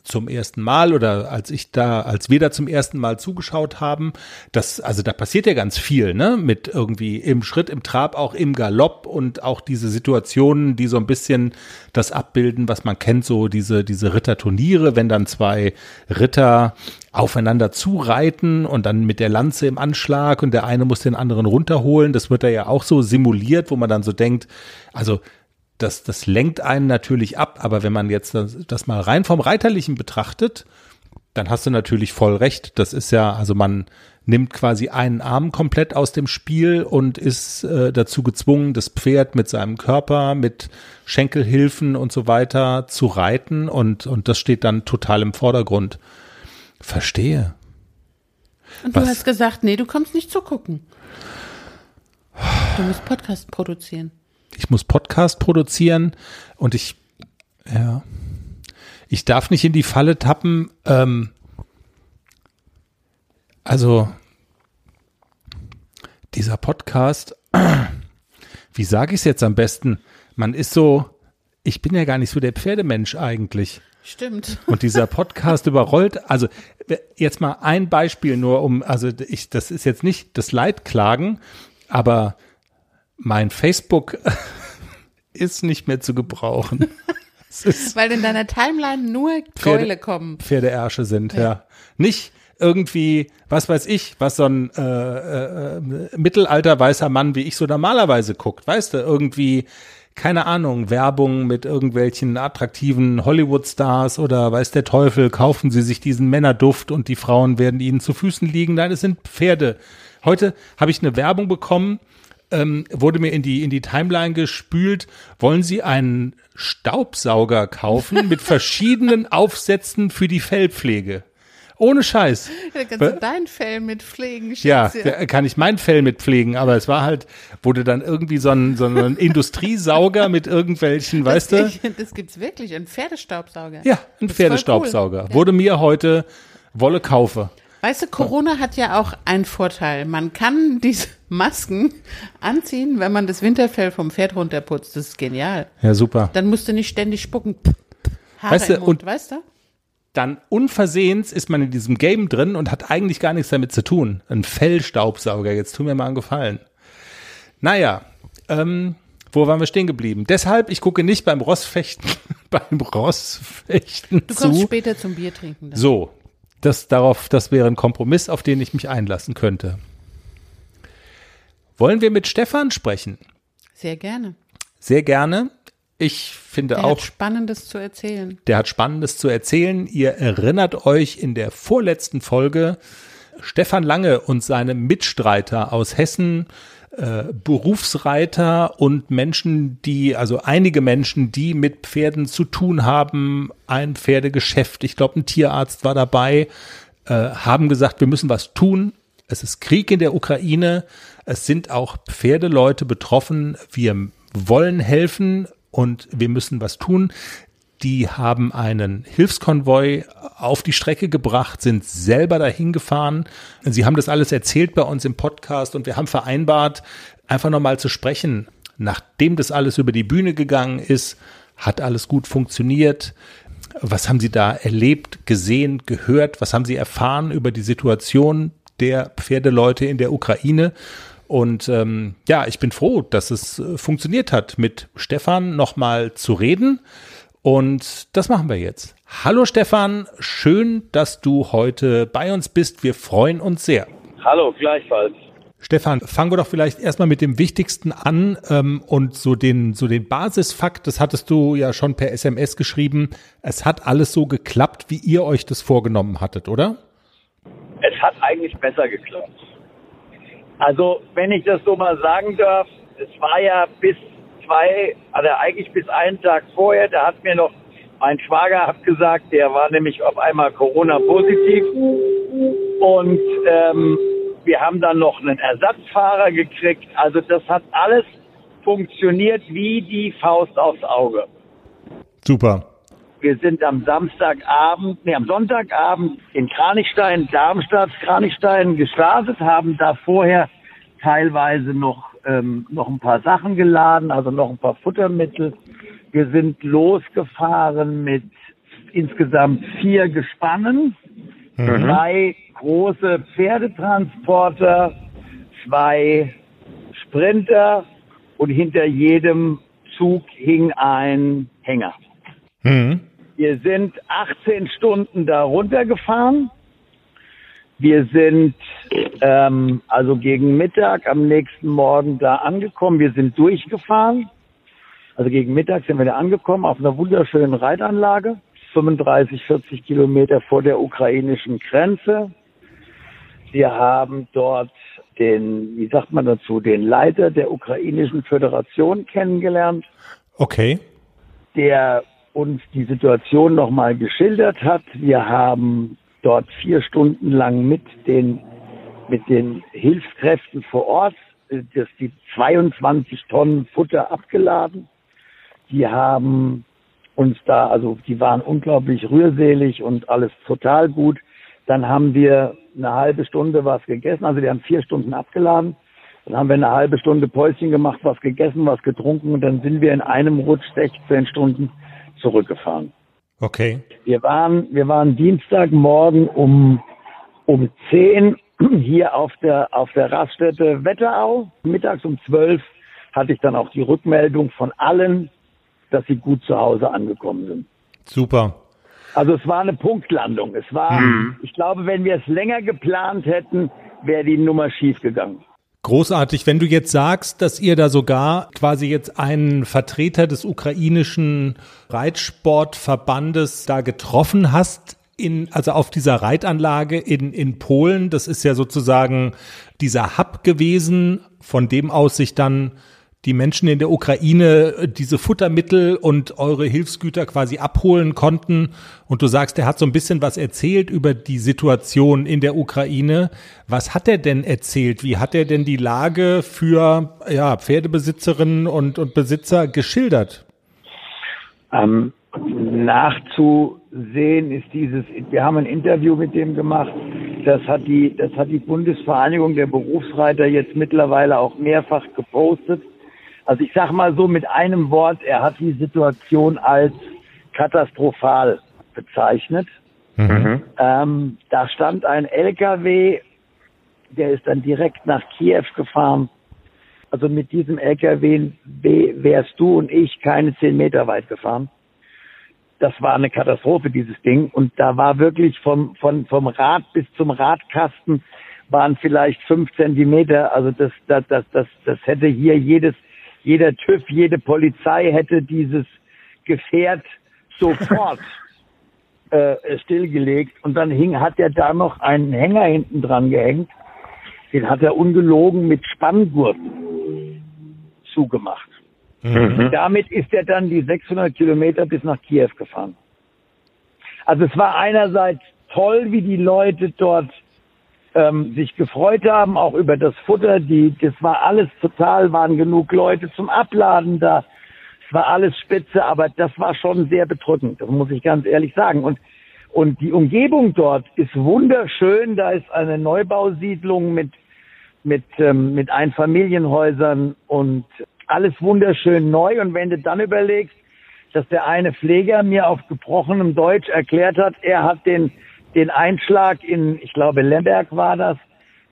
zum ersten Mal oder als ich da, als wir da zum ersten Mal zugeschaut haben, das, also da passiert ja ganz viel, ne? Mit irgendwie im Schritt, im Trab, auch im Galopp und auch diese Situationen, die so ein bisschen das abbilden, was man kennt, so diese, diese Ritterturniere, wenn dann zwei Ritter aufeinander zureiten und dann mit der Lanze im Anschlag und der eine muss den anderen runterholen. Das wird da ja auch so simuliert, wo man dann so denkt, also das, das lenkt einen natürlich ab, aber wenn man jetzt das, das mal rein vom Reiterlichen betrachtet, dann hast du natürlich voll recht. Das ist ja, also man nimmt quasi einen Arm komplett aus dem Spiel und ist äh, dazu gezwungen, das Pferd mit seinem Körper, mit Schenkelhilfen und so weiter zu reiten und, und das steht dann total im Vordergrund. Verstehe. Und du Was? hast gesagt, nee, du kommst nicht zugucken. Du musst Podcast produzieren. Ich muss Podcast produzieren und ich, ja, ich darf nicht in die Falle tappen. Ähm, also dieser Podcast, wie sage ich es jetzt am besten? Man ist so, ich bin ja gar nicht so der Pferdemensch eigentlich. Stimmt. Und dieser Podcast überrollt, also jetzt mal ein Beispiel nur um, also ich, das ist jetzt nicht das Leidklagen, aber mein Facebook ist nicht mehr zu gebrauchen. Weil in deiner Timeline nur Pferde- Keule kommen. Pferdeärsche sind, ja. Nicht irgendwie, was weiß ich, was so ein äh, äh, mittelalter weißer Mann wie ich so normalerweise guckt, weißt du, irgendwie keine Ahnung, Werbung mit irgendwelchen attraktiven Hollywood-Stars oder weiß der Teufel, kaufen sie sich diesen Männerduft und die Frauen werden ihnen zu Füßen liegen. Nein, es sind Pferde. Heute habe ich eine Werbung bekommen, ähm, wurde mir in die, in die Timeline gespült. Wollen Sie einen Staubsauger kaufen mit verschiedenen Aufsätzen für die Fellpflege? Ohne Scheiß. Da kannst du dein Fell mit pflegen, Ja, Schätzchen. da kann ich mein Fell mitpflegen, aber es war halt, wurde dann irgendwie so ein, so ein Industriesauger mit irgendwelchen, weißt du? Das, das gibt's wirklich, ein Pferdestaubsauger. Ja, ein Das Pferdestaubsauger. cool. Ja. Wurde mir heute Wolle kaufe. Weißt du, Corona hat ja auch einen Vorteil. Man kann diese Masken anziehen, wenn man das Winterfell vom Pferd runterputzt. Das ist genial. Ja, super. Dann musst du nicht ständig spucken. Haare Weißt du, Mund, und- weißt du? Dann unversehens ist man in diesem Game drin und hat eigentlich gar nichts damit zu tun. Ein Fellstaubsauger, jetzt tu mir mal einen Gefallen. Naja, ähm, wo waren wir stehen geblieben? Deshalb, ich gucke nicht beim Rossfechten, beim Rossfechten Du kommst zu. später zum Bier trinken. Dann. So, das darauf, das wäre ein Kompromiss, auf den ich mich einlassen könnte. Wollen wir mit Stefan sprechen? Sehr gerne. Sehr gerne. Ich finde Der auch, hat Spannendes zu erzählen. der hat Spannendes zu erzählen. Ihr erinnert euch in der vorletzten Folge Stefan Lange und seine Mitstreiter aus Hessen, äh, Berufsreiter und Menschen, die, also einige Menschen, die mit Pferden zu tun haben, ein Pferdegeschäft, ich glaube, ein Tierarzt war dabei, äh, haben gesagt, wir müssen was tun. Es ist Krieg in der Ukraine. Es sind auch Pferdeleute betroffen. Wir wollen helfen und wir müssen was tun. Die haben einen Hilfskonvoi auf die Strecke gebracht, sind selber dahin gefahren. Sie haben das alles erzählt bei uns im Podcast und wir haben vereinbart, einfach nochmal zu sprechen. Nachdem das alles über die Bühne gegangen ist, hat alles gut funktioniert. Was haben Sie da erlebt, gesehen, gehört? Was haben Sie erfahren über die Situation der Pferdeleute in der Ukraine? Und ähm, ja, ich bin froh, dass es äh, funktioniert hat, mit Stefan nochmal zu reden. Und das machen wir jetzt. Hallo Stefan, schön, dass du heute bei uns bist. Wir freuen uns sehr. Hallo, gleichfalls. Stefan, fangen wir doch vielleicht erstmal mit dem Wichtigsten an ähm, und so den, so den Basisfakt, das hattest du ja schon per SMS geschrieben. Es hat alles so geklappt, wie ihr euch das vorgenommen hattet, oder? Es hat eigentlich besser geklappt. Also, wenn ich das so mal sagen darf, es war ja bis zwei, also eigentlich bis einen Tag vorher, da hat mir noch mein Schwager hat gesagt, der war nämlich auf einmal Corona-positiv. Und ähm, wir haben dann noch einen Ersatzfahrer gekriegt. Also das hat alles funktioniert wie die Faust aufs Auge. Super. Wir sind am Samstagabend, nee, am Sonntagabend in Kranichstein, Darmstadt, Kranichstein gestartet, haben da vorher teilweise noch, ähm, noch ein paar Sachen geladen, also noch ein paar Futtermittel. Wir sind losgefahren mit insgesamt vier Gespannen, mhm. drei große Pferdetransporter, zwei Sprinter und hinter jedem Zug hing ein Hänger. Mhm. Wir sind 18 Stunden da runtergefahren. Wir sind ähm, also gegen Mittag am nächsten Morgen da angekommen. Wir sind durchgefahren. Also gegen Mittag sind wir da angekommen auf einer wunderschönen Reitanlage, 35, 40 Kilometer vor der ukrainischen Grenze. Wir haben dort den, wie sagt man dazu, den Leiter der ukrainischen Föderation kennengelernt. Okay. Der uns die Situation nochmal geschildert hat. Wir haben dort vier Stunden lang mit den, mit den Hilfskräften vor Ort äh, das, die 22 Tonnen Futter abgeladen. Die haben uns da, also die waren unglaublich rührselig und alles total gut. Dann haben wir eine halbe Stunde was gegessen, also wir haben vier Stunden abgeladen. Dann haben wir eine halbe Stunde Päuschen gemacht, was gegessen, was getrunken und dann sind wir in einem Rutsch 16 Stunden zurückgefahren. Okay. Wir waren, wir waren Dienstagmorgen um, um 10 hier auf der, auf der Raststätte Wetterau. Mittags um 12 hatte ich dann auch die Rückmeldung von allen, dass sie gut zu Hause angekommen sind. Super. Also es war eine Punktlandung. Es war, mhm. ich glaube, wenn wir es länger geplant hätten, wäre die Nummer schief gegangen. Großartig, wenn du jetzt sagst, dass ihr da sogar quasi jetzt einen Vertreter des ukrainischen Reitsportverbandes da getroffen hast, in, also auf dieser Reitanlage in, in Polen, das ist ja sozusagen dieser Hub gewesen, von dem aus sich dann die Menschen in der Ukraine äh, diese Futtermittel und eure Hilfsgüter quasi abholen konnten. Und du sagst, er hat so ein bisschen was erzählt über die Situation in der Ukraine. Was hat er denn erzählt? Wie hat er denn die Lage für ja, Pferdebesitzerinnen und, und Besitzer geschildert? Ähm, nachzusehen ist dieses, wir haben ein Interview mit dem gemacht. Das hat die, das hat die Bundesvereinigung der Berufsreiter jetzt mittlerweile auch mehrfach gepostet. Also ich sage mal so mit einem Wort, er hat die Situation als katastrophal bezeichnet. Mhm. Ähm, da stand ein LKW, der ist dann direkt nach Kiew gefahren. Also mit diesem LKW wärst du und ich keine zehn Meter weit gefahren. Das war eine Katastrophe, dieses Ding. Und da war wirklich vom, vom, vom Rad bis zum Radkasten waren vielleicht fünf Zentimeter. Also das, das, das, das, das hätte hier jedes jeder TÜV, jede Polizei hätte dieses Gefährt sofort äh, stillgelegt. Und dann hing, hat er da noch einen Hänger hinten dran gehängt. Den hat er ungelogen mit Spanngurten zugemacht. Mhm. Damit ist er dann die 600 Kilometer bis nach Kiew gefahren. Also es war einerseits toll, wie die Leute dort ähm, sich gefreut haben, auch über das Futter. Die, das war alles total, waren genug Leute zum Abladen da. Es war alles spitze, aber das war schon sehr bedrückend, das muss ich ganz ehrlich sagen. Und, und die Umgebung dort ist wunderschön. Da ist eine Neubausiedlung mit, mit, ähm, mit Einfamilienhäusern und alles wunderschön neu. Und wenn du dann überlegst, dass der eine Pfleger mir auf gebrochenem Deutsch erklärt hat, er hat den den Einschlag in, ich glaube, Lemberg war das,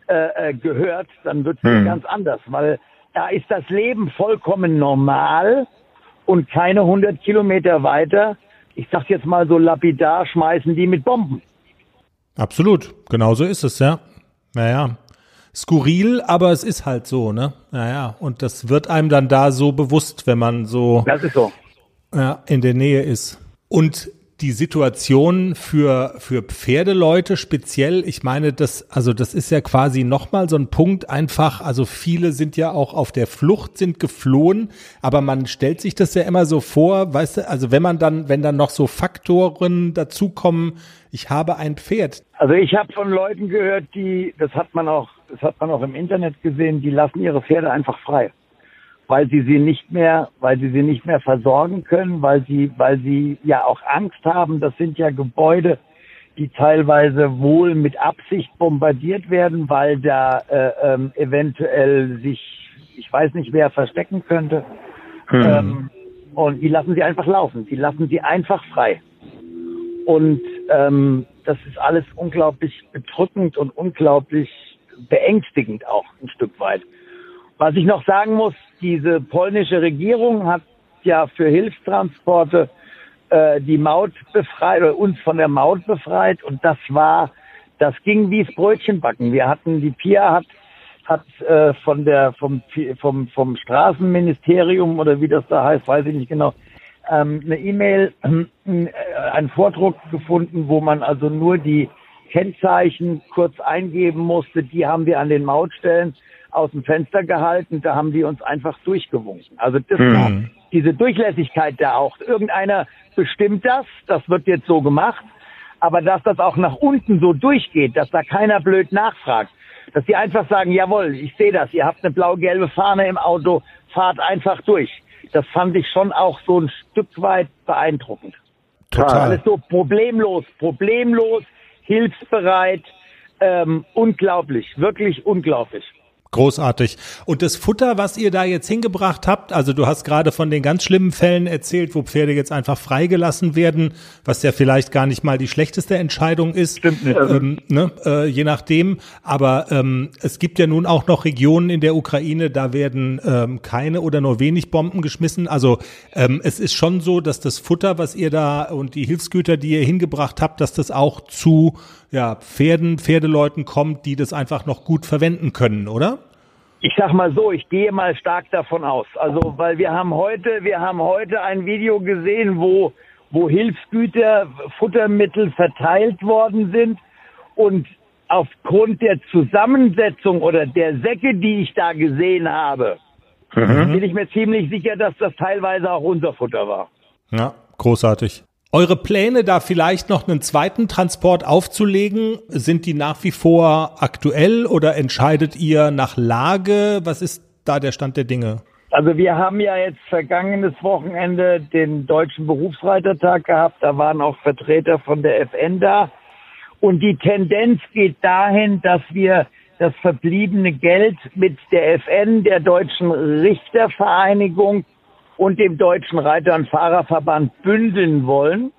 äh, äh gehört, dann wird es hm. ganz anders, weil da ist das Leben vollkommen normal und keine 100 Kilometer weiter, ich sag jetzt mal so lapidar, schmeißen die mit Bomben. Absolut, genauso ist es, ja. Naja, skurril, aber es ist halt so, ne? Naja, und das wird einem dann da so bewusst, wenn man so, so. Ja, in der Nähe ist. Und die Situation für, für Pferdeleute speziell, ich meine, das, also das ist ja quasi nochmal so ein Punkt einfach, also viele sind ja auch auf der Flucht, sind geflohen, aber man stellt sich das ja immer so vor, weißt du, also wenn man dann, wenn dann noch so Faktoren dazukommen, ich habe ein Pferd. Also ich habe von Leuten gehört, die, das hat man auch, das hat man auch im Internet gesehen, die lassen ihre Pferde einfach frei weil sie sie nicht mehr, weil sie sie nicht mehr versorgen können, weil sie, weil sie ja auch Angst haben. Das sind ja Gebäude, die teilweise wohl mit Absicht bombardiert werden, weil da äh, ähm, eventuell sich, ich weiß nicht, wer verstecken könnte. Hm. Ähm, und die lassen sie einfach laufen. Die lassen sie einfach frei. Und ähm, das ist alles unglaublich bedrückend und unglaublich beängstigend auch ein Stück weit. Was ich noch sagen muss, diese polnische Regierung hat ja für Hilfstransporte äh, die Maut befreit oder uns von der Maut befreit und das war, das ging wie's Brötchenbacken. Wir hatten die PIA hat hat äh, von der vom vom vom Straßenministerium oder wie das da heißt, weiß ich nicht genau, ähm, eine E-Mail, äh, einen Vordruck gefunden, wo man also nur die Kennzeichen kurz eingeben musste. Die haben wir an den Mautstellen aus dem Fenster gehalten, da haben die uns einfach durchgewunken. Also das hm. war diese Durchlässigkeit da auch. Irgendeiner bestimmt das, das wird jetzt so gemacht, aber dass das auch nach unten so durchgeht, dass da keiner blöd nachfragt, dass die einfach sagen, jawohl, ich sehe das, ihr habt eine blau-gelbe Fahne im Auto, fahrt einfach durch. Das fand ich schon auch so ein Stück weit beeindruckend. Total. Alles so problemlos, problemlos, hilfsbereit, ähm, unglaublich, wirklich unglaublich. Großartig. Und das Futter, was ihr da jetzt hingebracht habt, also du hast gerade von den ganz schlimmen Fällen erzählt, wo Pferde jetzt einfach freigelassen werden, was ja vielleicht gar nicht mal die schlechteste Entscheidung ist. Stimmt nicht. Ähm, ne, äh, je nachdem. Aber ähm, es gibt ja nun auch noch Regionen in der Ukraine, da werden ähm, keine oder nur wenig Bomben geschmissen. Also ähm, es ist schon so, dass das Futter, was ihr da und die Hilfsgüter, die ihr hingebracht habt, dass das auch zu ja, Pferden, Pferdeleuten kommt, die das einfach noch gut verwenden können, oder? Ich sag mal so, ich gehe mal stark davon aus. Also, weil wir haben heute, wir haben heute ein Video gesehen, wo, wo Hilfsgüter, Futtermittel verteilt worden sind und aufgrund der Zusammensetzung oder der Säcke, die ich da gesehen habe, mhm. bin ich mir ziemlich sicher, dass das teilweise auch unser Futter war. Ja, großartig. Eure Pläne, da vielleicht noch einen zweiten Transport aufzulegen, sind die nach wie vor aktuell oder entscheidet ihr nach Lage? Was ist da der Stand der Dinge? Also wir haben ja jetzt vergangenes Wochenende den Deutschen Berufsreitertag gehabt. Da waren auch Vertreter von der FN da. Und die Tendenz geht dahin, dass wir das verbliebene Geld mit der FN, der Deutschen Richtervereinigung und dem Deutschen Reiter- und Fahrerverband bündeln wollen.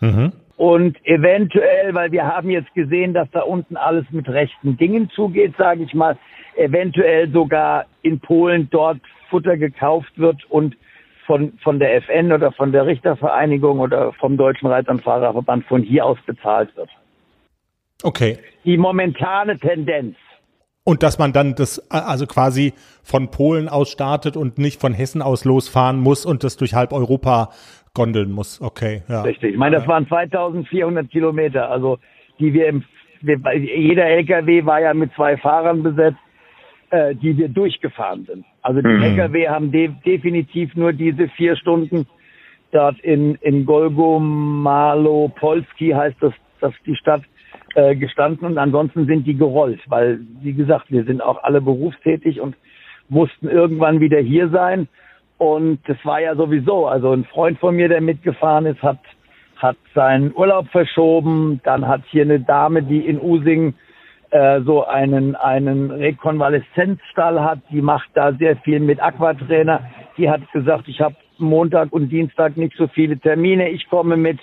Mhm. Und eventuell, weil wir haben jetzt gesehen, dass da unten alles mit rechten Dingen zugeht, sage ich mal, eventuell sogar in Polen dort Futter gekauft wird und von, von der FN oder von der Richtervereinigung oder vom Deutschen Reiter- und Fahrerverband von hier aus bezahlt wird. Okay. Die momentane Tendenz. Und dass man dann das also quasi von Polen aus startet und nicht von Hessen aus losfahren muss und das durch halb Europa gondeln muss. Okay, ja. Richtig. Ich meine, das waren 2400 Kilometer, also die wir im, jeder LKW war ja mit zwei Fahrern besetzt, äh, die wir durchgefahren sind. Also die mhm. LKW haben de definitiv nur diese vier Stunden dort in, in Golgomalo Polski heißt das, das die Stadt, äh, gestanden und ansonsten sind die gerollt, weil, wie gesagt, wir sind auch alle berufstätig und mussten irgendwann wieder hier sein. Und das war ja sowieso, also ein Freund von mir, der mitgefahren ist, hat, hat seinen Urlaub verschoben. Dann hat hier eine Dame, die in Using äh, so einen, einen Rekonvaleszenzstall hat, die macht da sehr viel mit Aquatrainer. Die hat gesagt, ich habe Montag und Dienstag nicht so viele Termine, ich komme mit.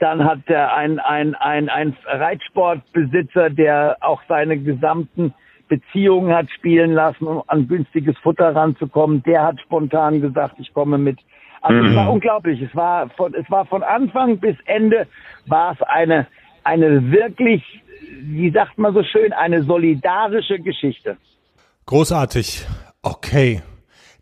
Dann hat er ein, ein, ein, ein Reitsportbesitzer, der auch seine gesamten Beziehungen hat spielen lassen, um an günstiges Futter ranzukommen. Der hat spontan gesagt, ich komme mit. Also mhm. es war mhm. unglaublich. Es war von, es war von Anfang bis Ende war es eine, eine wirklich, wie sagt man so schön, eine solidarische Geschichte. Großartig. Okay.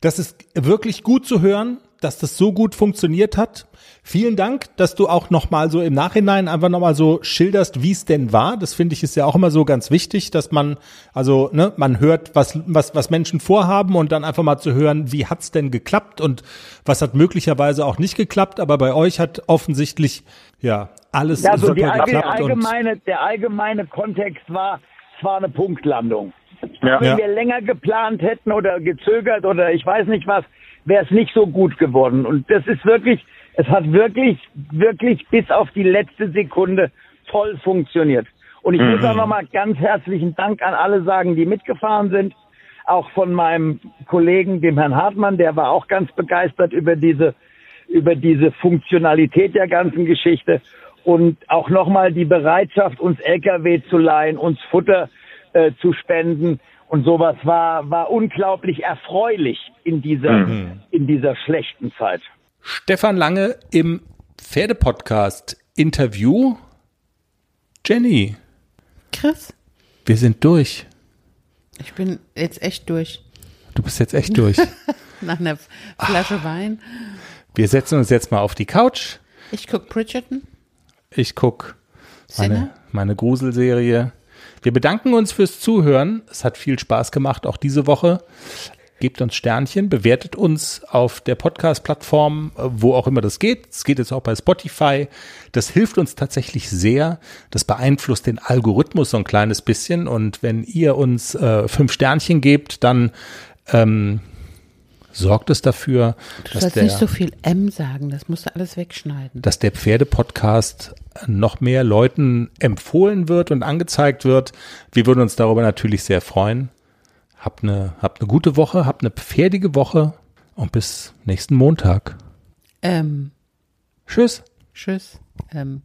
Das ist wirklich gut zu hören, dass das so gut funktioniert hat. Vielen Dank, dass du auch nochmal so im Nachhinein einfach nochmal so schilderst, wie es denn war. Das finde ich ist ja auch immer so ganz wichtig, dass man, also, ne, man hört, was, was, was Menschen vorhaben und dann einfach mal zu hören, wie hat's denn geklappt und was hat möglicherweise auch nicht geklappt. Aber bei euch hat offensichtlich, ja, alles Ja, so super die, geklappt. und, allgemeine, der allgemeine Kontext war, es war eine Punktlandung. Ja. Wenn Ja. wir länger geplant hätten oder gezögert oder ich weiß nicht was, wäre es nicht so gut geworden. Und das ist wirklich, es hat wirklich, wirklich bis auf die letzte Sekunde toll funktioniert. Und ich muss auch nochmal ganz herzlichen Dank an alle sagen, die mitgefahren sind. Auch von meinem Kollegen, dem Herrn Hartmann, der war auch ganz begeistert über diese, über diese Funktionalität der ganzen Geschichte. Und auch nochmal die Bereitschaft, uns LKW zu leihen, uns Futter äh, zu spenden und sowas war, war unglaublich erfreulich in dieser, in dieser schlechten Zeit. Stefan Lange im Pferdepodcast Interview. Jenny, Chris, wir sind durch. ich bin jetzt echt durch. Du bist jetzt echt durch. Nach einer Flasche Wein. Wir setzen uns jetzt mal auf die Couch. Ich guck Bridgerton. Ich guck meine, meine Gruselserie. Wir bedanken uns fürs Zuhören. Es hat viel Spaß gemacht, auch diese Woche. Gebt uns Sternchen, bewertet uns auf der Podcast-Plattform, wo auch immer das geht. Es geht jetzt auch bei Spotify. Das hilft uns tatsächlich sehr. Das beeinflusst den Algorithmus so ein kleines bisschen. Und wenn ihr uns äh, fünf Sternchen gebt, dann ähm, sorgt es dafür, Du dass der nicht so viel M sagen, das musst du alles wegschneiden. dass der Pferdepodcast noch mehr Leuten empfohlen wird und angezeigt wird. Wir würden uns darüber natürlich sehr freuen. Habt eine, habt eine gute Woche, habt eine pferdige Woche und bis nächsten Montag. Ähm, Tschüss. tschüss. Ähm.